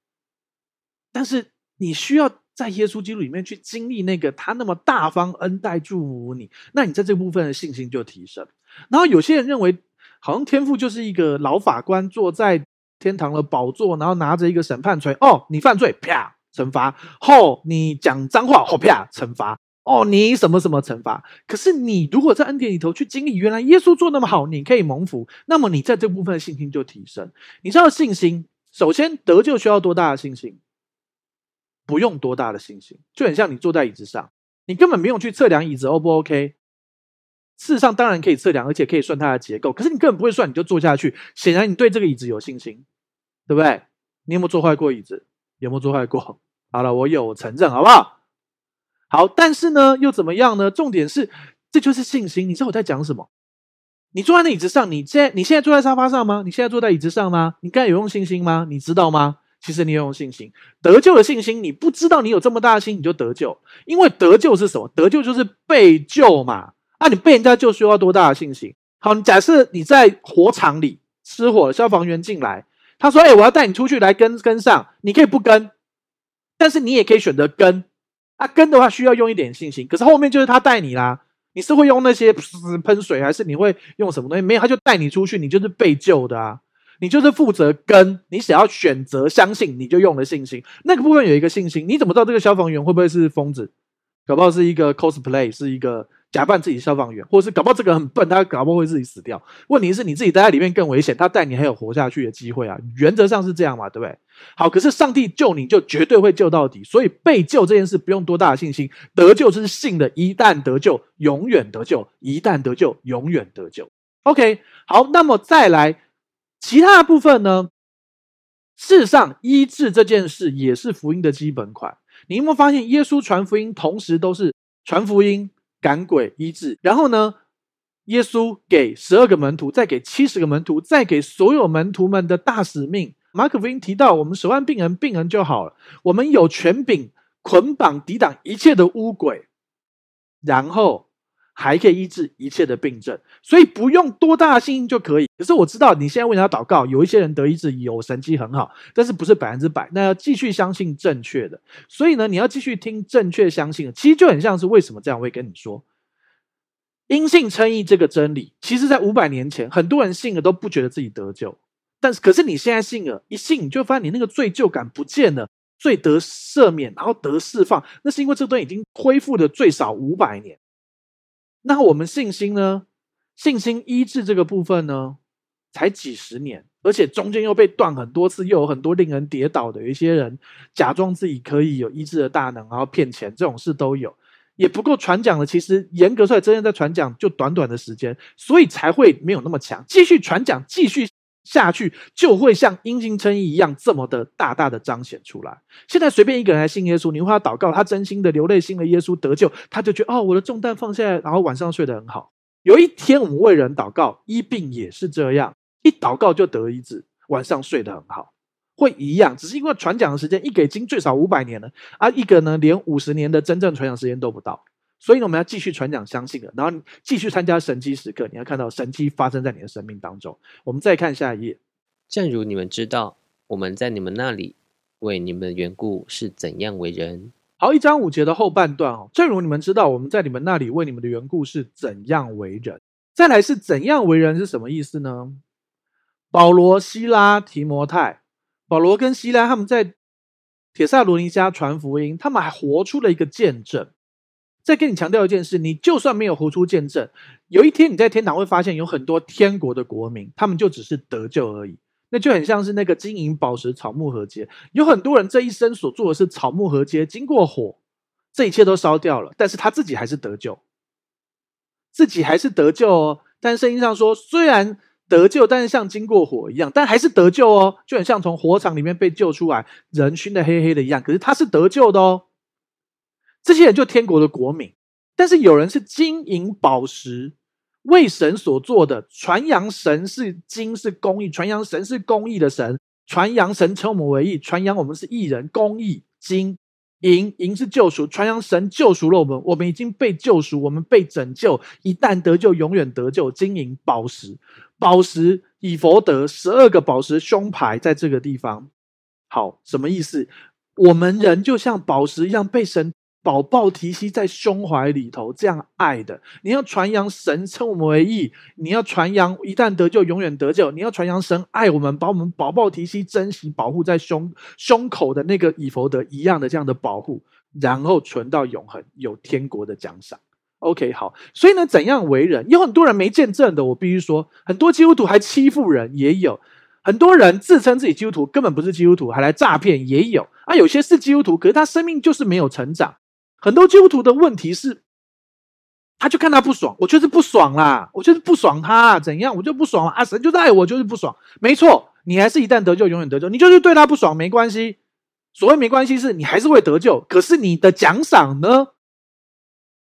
但是你需要在耶稣基督里面去经历那个他那么大方恩待祝福你，那你在这部分的信心就提升。然后有些人认为，好像天父就是一个老法官坐在天堂的宝座，然后拿着一个审判锤，哦，你犯罪，啪，惩罚；哦，你讲脏话，哦，啪，惩罚；哦，你什么什么惩罚。可是你如果在恩典里头去经历，原来耶稣做那么好，你可以蒙福，那么你在这部分的信心就提升。你知道信心。首先，得救需要多大的信心？不用多大的信心，就很像你坐在椅子上，你根本不用去测量椅子 O 不 OK。事实上，当然可以测量，而且可以算它的结构。可是你根本不会算，你就坐下去，显然你对这个椅子有信心，对不对？你有没有坐坏过椅子？有没有坐坏过？好了，我有承认，好不好？好，但是呢，又怎么样呢？重点是，这就是信心。你知道我在讲什么？你坐在那椅子上，你现在你现在坐在沙发上吗？你现在坐在椅子上吗？你刚才有用信心吗？你知道吗？其实你有用信心，得救的信心。你不知道你有这么大的心，你就得救。因为得救是什么？得救就是被救嘛。啊，你被人家救需要多大的信心？好，你假设你在火场里失火，消防员进来，他说：“哎，我要带你出去，来跟跟上。”你可以不跟，但是你也可以选择跟。啊，跟的话需要用一点信心，可是后面就是他带你啦。你是会用那些喷水，还是你会用什么东西？没有，他就带你出去，你就是被救的啊！你就是负责跟你想要选择相信，你就用了信心。那个部分有一个信心，你怎么知道这个消防员会不会是疯子？搞不好是一个 cosplay，是一个。假扮自己消防员，或者是搞不好这个很笨，他搞不好会自己死掉。问题是你自己待在里面更危险，他带你还有活下去的机会啊。原则上是这样嘛，对不对？好，可是上帝救你就绝对会救到底，所以被救这件事不用多大的信心，得救是信的，一旦得救，永远得救；一旦得救，永远得救。OK，好，那么再来其他的部分呢？事实上，医治这件事也是福音的基本款。你有没有发现，耶稣传福音同时都是传福音？赶鬼医治，然后呢，耶稣给十二个门徒，再给七十个门徒，再给所有门徒们的大使命。马可福音提到，我们手按病人，病人就好了。我们有权柄捆绑抵挡一切的污鬼，然后还可以医治一切的病症，所以不用多大的信心就可以。可是我知道你现在为他祷告，有一些人得医治，有神迹很好，但是不是百分之百，那要继续相信正确的。所以呢，你要继续听正确相信的，其实就很像是为什么这样，会跟你说，因信称义这个真理，其实在五百年前，很多人信了都不觉得自己得救，但是可是你现在信了，一信你就发现你那个罪疚感不见了，罪得赦免，然后得释放，那是因为这个东西已经恢复了最少五百年。那我们信心呢？信心医治这个部分呢，才几十年，而且中间又被断很多次，又有很多令人跌倒的。有一些人假装自己可以有医治的大能，然后骗钱，这种事都有，也不够传讲的。其实严格说来，真正在传讲就短短的时间，所以才会没有那么强。继续传讲，继续。下去就会像因信称义一样这么的大大的彰显出来。现在随便一个人来信耶稣，你为他祷告，他真心的流泪，信了耶稣得救，他就觉得哦，我的重担放下来，然后晚上睡得很好。有一天我们为人祷告，医病也是这样，一祷告就得医治，晚上睡得很好，会一样，只是因为传讲的时间一给经最少五百年了，而一个呢连五十年的真正传讲时间都不到。所以呢，我们要继续传讲相信的，然后继续参加神迹时刻，你要看到神迹发生在你的生命当中。我们再看下一页。正如你们知道，我们在你们那里为你们的缘故是怎样为人。好，一章五节的后半段哦。正如你们知道，我们在你们那里为你们的缘故是怎样为人。再来是怎样为人是什么意思呢？保罗、西拉、提摩太，保罗跟西拉他们在铁萨罗尼加传福音，他们还活出了一个见证。再跟你强调一件事，你就算没有活出见证，有一天你在天堂会发现有很多天国的国民，他们就只是得救而已。那就很像是那个金银宝石草木禾秸，有很多人这一生所做的是草木禾秸，经过火，这一切都烧掉了，但是他自己还是得救，自己还是得救哦。但圣经上说，虽然得救，但是像经过火一样，但还是得救哦，就很像从火场里面被救出来，人熏得黑黑的一样，可是他是得救的哦。这些人就天国的国民，但是有人是金银宝石为神所做的，传扬神是金是公义，传扬神是公义的神，传扬神称我们为义，传扬我们是义人，公义金银银是救赎，传扬神救赎了我们，我们已经被救赎，我们被拯救，一旦得救，永远得救。金银宝石，宝石以佛得十二个宝石胸牌在这个地方，好，什么意思？我们人就像宝石一样被神。宝宝提携在胸怀里头，这样爱的，你要传扬神称我们为义，你要传扬一旦得救永远得救，你要传扬神爱我们，把我们宝宝提携、珍惜、保护在胸胸口的那个以弗得一样的这样的保护，然后存到永恒，有天国的奖赏。OK，好，所以呢，怎样为人？有很多人没见证的，我必须说，很多基督徒还欺负人，也有很多人自称自己基督徒，根本不是基督徒，还来诈骗，也有啊。有些是基督徒，可是他生命就是没有成长。很多基督徒的问题是，他就看他不爽，我就是不爽啦，我就是不爽他怎样，我就不爽啊！神就是爱我，就是不爽。没错，你还是一旦得救，永远得救。你就是对他不爽，没关系。所谓没关系，是你还是会得救。可是你的奖赏呢？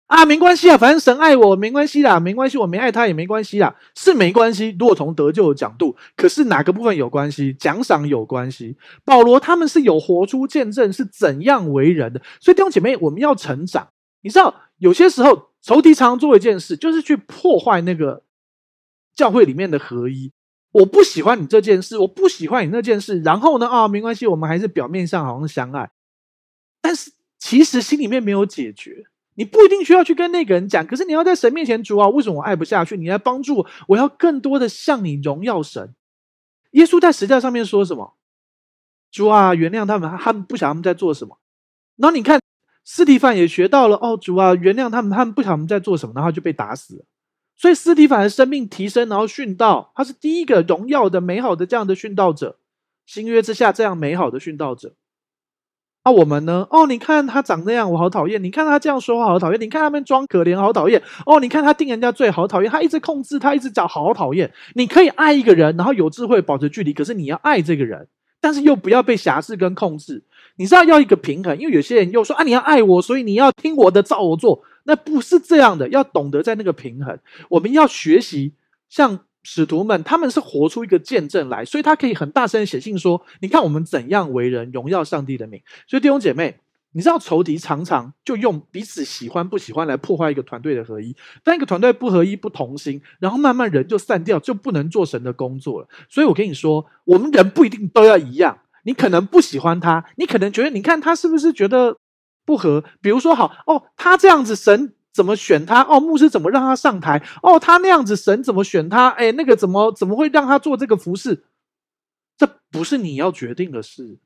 啊，没关系啊，反正神爱我，没关系啦，没关系，我没爱他也没关系啦，是没关系。如果从得救的角度，可是哪个部分有关系？奖赏有关系。保罗他们是有活出见证，是怎样为人的。所以弟兄姐妹，我们要成长。你知道，有些时候仇敌常常做一件事，就是去破坏那个教会里面的合一。我不喜欢你这件事，我不喜欢你那件事。然后呢，啊，没关系，我们还是表面上好像相爱，但是其实心里面没有解决。你不一定需要去跟那个人讲，可是你要在神面前，主啊，为什么我爱不下去？你来帮助我，我要更多的向你荣耀神。耶稣在十字架上面说什么？主啊，原谅他们，他们不想他们在做什么。然后你看，斯提凡也学到了，哦，主啊，原谅他们，他们不晓得他们在做什么，然后就被打死。所以斯提凡的生命提升，然后殉道，他是第一个荣耀的、美好的这样的殉道者，新约之下这样美好的殉道者。那、我们呢？哦，你看他长那样，我好讨厌；你看他这样说话，好讨厌；你看他们装可怜，好讨厌。哦，你看他定人家罪，好讨厌；他一直控制，他一直讲，好讨厌。你可以爱一个人，然后有智慧保持距离，可是你要爱这个人，但是又不要被辖制跟控制。你知道要一个平衡，因为有些人又说啊，你要爱我，所以你要听我的，照我做。那不是这样的，要懂得在那个平衡。我们要学习像。使徒们，他们是活出一个见证来，所以他可以很大声写信说：“你看我们怎样为人，荣耀上帝的名。”所以弟兄姐妹，你知道仇敌常常就用彼此喜欢不喜欢来破坏一个团队的合一。当一个团队不合一、不同心，然后慢慢人就散掉，就不能做神的工作了。所以我跟你说，我们人不一定都要一样。你可能不喜欢他，你可能觉得，你看他是不是觉得不合？比如说，好哦，他这样子神。怎么选他？哦，牧师怎么让他上台？哦，他那样子，神怎么选他？哎，那个怎么怎么会让他做这个服饰？这不是你要决定的事，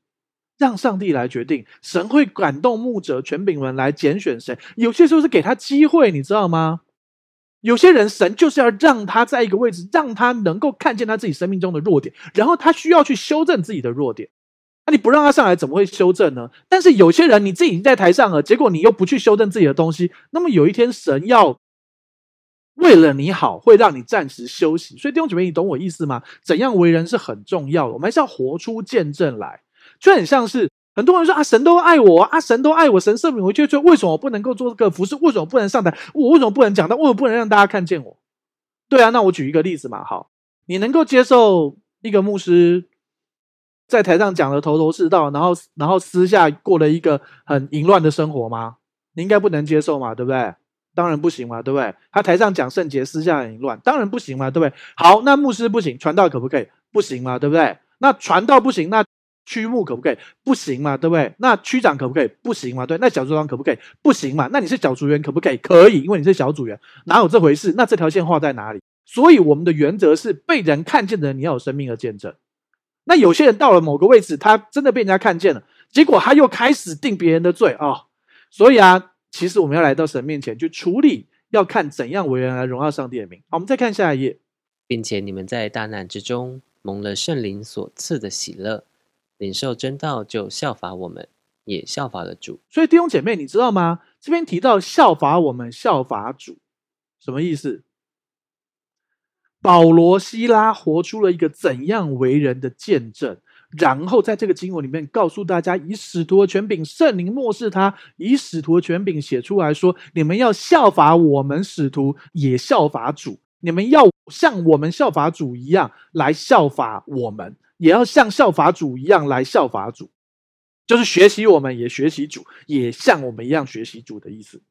让上帝来决定。神会感动牧者、权柄们来拣选谁。有些时候是给他机会，你知道吗？有些人神就是要让他在一个位置，让他能够看见他自己生命中的弱点，然后他需要去修正自己的弱点。你不让他上来，怎么会修正呢？但是有些人，你自己已经在台上了，结果你又不去修正自己的东西，那么有一天神要为了你好，会让你暂时休息。所以弟兄姐妹，你懂我意思吗？怎样为人是很重要的，我们还是要活出见证来，就很像是很多人说啊，神都爱我啊，神都爱我，神赦免我，就说为什么我不能够做这个服饰？为什么不能上台？我为什么不能讲道？为什么不能让大家看见我？对啊，那我举一个例子嘛，好，你能够接受一个牧师？在台上讲的头头是道，然后然后私下过了一个很淫乱的生活吗？你应该不能接受嘛，对不对？当然不行嘛，对不对？他台上讲圣洁，私下很淫乱，当然不行嘛，对不对？好，那牧师不行，传道可不可以？不行嘛，对不对？那传道不行，那区牧可不可以？不行嘛，对不对？那区长可不可以？不行嘛，对？那小组长可不可以？不行嘛？那你是小组员可不可以？可以，因为你是小组员，哪有这回事？那这条线画在哪里？所以我们的原则是被人看见的人，你要有生命的见证。那有些人到了某个位置，他真的被人家看见了，结果他又开始定别人的罪啊、哦！所以啊，其实我们要来到神面前去处理，要看怎样为人来荣耀上帝的名。好，我们再看下一页，并且你们在大难之中蒙了圣灵所赐的喜乐，领受真道，就效法我们，也效法了主。所以弟兄姐妹，你知道吗？这边提到效法我们，效法主，什么意思？保罗、希拉活出了一个怎样为人的见证，然后在这个经文里面告诉大家，以使徒的权柄，圣灵默示他，以使徒的权柄写出来说：你们要效法我们使徒，也效法主；你们要像我们效法主一样来效法我们，也要像效法主一样来效法主，就是学习我们，也学习主，也像我们一样学习主的意思。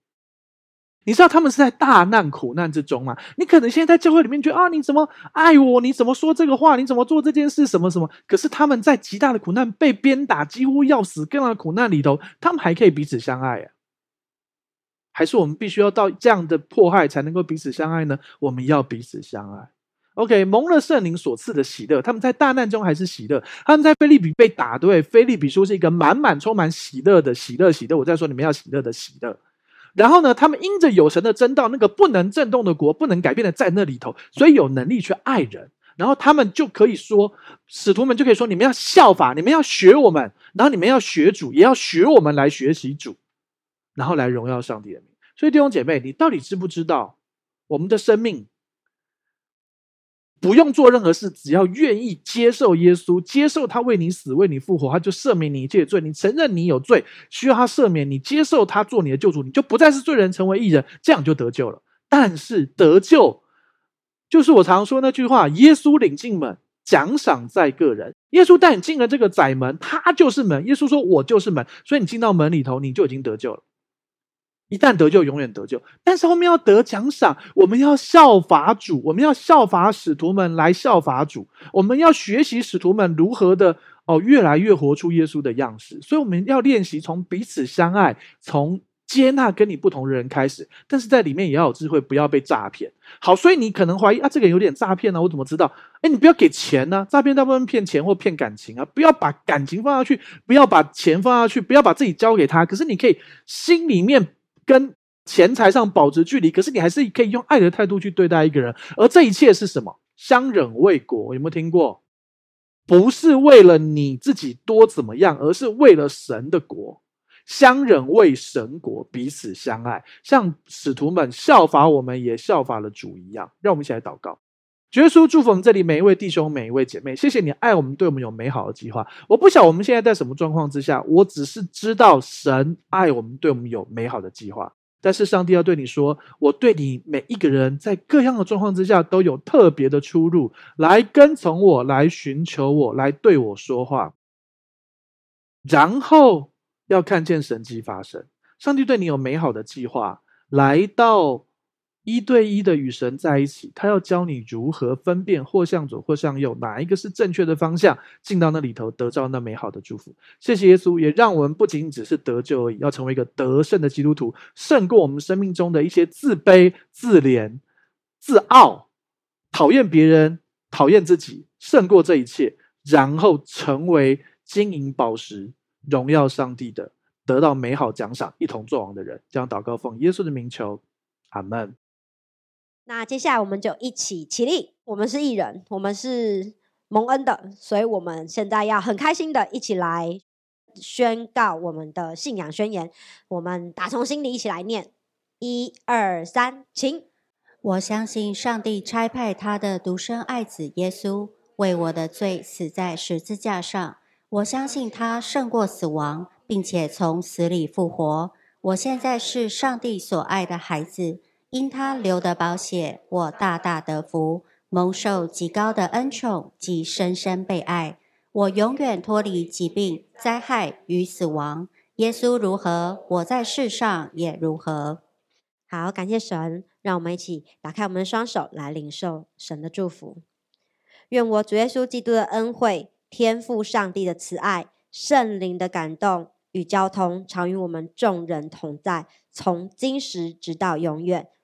你知道他们是在大难苦难之中吗？你可能现在在教会里面觉得啊，你怎么爱我？你怎么说这个话？你怎么做这件事？什么什么？可是他们在极大的苦难、被鞭打、几乎要死、更大的苦难里头，他们还可以彼此相爱啊？还是我们必须要到这样的迫害才能够彼此相爱呢？我们要彼此相爱。OK，蒙了圣灵所赐的喜乐，他们在大难中还是喜乐。他们在腓利比被打，对，腓利比书是一个满满充满喜乐的喜乐，喜乐。我在说你们要喜乐的喜乐。然后呢，他们因着有神的真道，那个不能震动的国，不能改变的，在那里头，所以有能力去爱人。然后他们就可以说，使徒们就可以说：你们要效法，你们要学我们，然后你们要学主，也要学我们来学习主，然后来荣耀上帝的名。所以弟兄姐妹，你到底知不知道我们的生命？不用做任何事，只要愿意接受耶稣，接受他为你死，为你复活，他就赦免你一切罪。你承认你有罪，需要他赦免，你接受他做你的救主，你就不再是罪人，成为义人，这样就得救了。但是得救，就是我常说那句话：耶稣领进门，奖赏在个人。耶稣带你进了这个窄门，他就是门。耶稣说：“我就是门。”所以你进到门里头，你就已经得救了。一旦得救，永远得救。但是后面要得奖赏，我们要效法主，我们要效法使徒们来效法主，我们要学习使徒们如何的哦，越来越活出耶稣的样式。所以我们要练习从彼此相爱，从接纳跟你不同的人开始，但是在里面也要有智慧，不要被诈骗。好，所以你可能怀疑啊，这个有点诈骗呢，我怎么知道？哎，你不要给钱呢、啊，诈骗大部分骗钱或骗感情啊，不要把感情放下去，不要把钱放下去，不要把自己交给他。可是你可以心里面跟钱财上保持距离，可是你还是可以用爱的态度去对待一个人。而这一切是什么？相忍为国，有没有听过？不是为了你自己多怎么样，而是为了神的国。相忍为神国，彼此相爱，像使徒们效法我们，也效法了主一样。让我们一起来祷告。主耶稣祝福我们这里每一位弟兄、每一位姐妹。谢谢你爱我们，对我们有美好的计划。我不晓我们现在在什么状况之下，我只是知道神爱我们，对我们有美好的计划。但是上帝要对你说，我对你每一个人在各样的状况之下都有特别的出路，来跟从我，来寻求我，来对我说话，然后要看见神迹发生。上帝对你有美好的计划，来到。一对一的与神在一起，他要教你如何分辨或向左或向右，哪一个是正确的方向，进到那里头得到那美好的祝福。谢谢耶稣，也让我们不仅只是得救而已，要成为一个得胜的基督徒，胜过我们生命中的一些自卑、自怜、自傲、讨厌别人、讨厌自己，胜过这一切，然后成为金银宝石，荣耀上帝的，得到美好奖赏，一同作王的人。这样祷告奉耶稣的名求，阿门。那接下来我们就一起起立，我们是艺人，我们是蒙恩的，所以我们现在要很开心的一起来宣告我们的信仰宣言。我们打从心里一起来念：一二三，请。我相信上帝差派他的独生爱子耶稣为我的罪死在十字架上。我相信他胜过死亡，并且从死里复活。我现在是上帝所爱的孩子。因他流的宝血，我大大得福，蒙受极高的恩宠及深深被爱。我永远脱离疾病、灾害与死亡。耶稣如何，我在世上也如何。好，感谢神，让我们一起打开我们的双手来领受神的祝福。愿我主耶稣基督的恩惠、天父上帝的慈爱、圣灵的感动与交通，常与我们众人同在，从今时直到永远。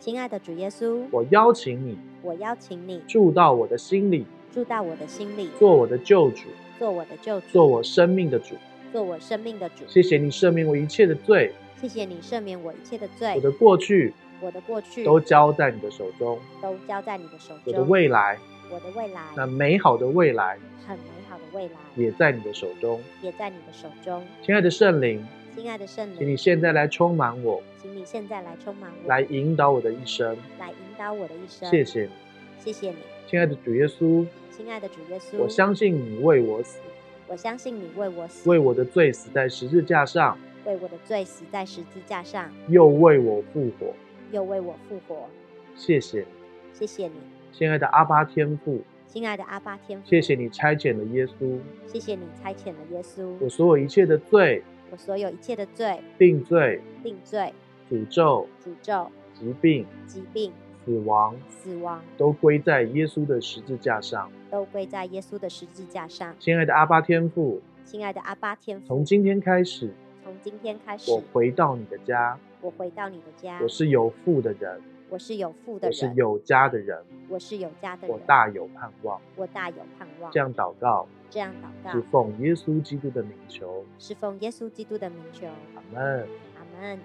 亲爱的主耶稣，我邀请你，我邀请你住到我的心里，住到我的心里，做我的救主，做我的救主，做我生命的主，做我生命的主。谢谢你赦免我一切的罪，谢谢你赦免我一切的罪。我的过去，我的过去都交在你的手中，都交在你的手中。我的未来，我的未来，那美好的未来，很美好的未来，也在你的手中，也在你的手中。亲爱的圣灵。亲爱的圣灵，请你现在来充满我，请你现在来充满我，来引导我的一生，来引导我的一生。谢谢你，谢谢你，亲爱的主耶稣，亲爱的主耶稣，我相信你为我死，我相信你为我死，为我的罪死在十字架上，为我的罪死在十字架上，又为我复活，又为我复活。谢谢。你，谢谢你，亲爱的阿巴天父，亲爱的阿爸天父，谢谢你差遣了耶稣，谢谢你差遣了耶稣，我所有一切的罪。我所有一切的罪、定罪、定罪、诅咒、诅咒、疾病、疾病、死亡、死亡，都归在耶稣的十字架上，都归在耶稣的十字架上。亲爱的阿巴天父，亲爱的阿巴天父，从今天开始，从今天开始，我回到你的家，我回到你的家，我是有父的人，我是有父的人，我是有家的人，我是有家的人，我大有盼望，我大有盼望。这样祷告。这样祷告，是奉耶稣基督的名求，是奉耶稣基督的名求。阿门，阿门。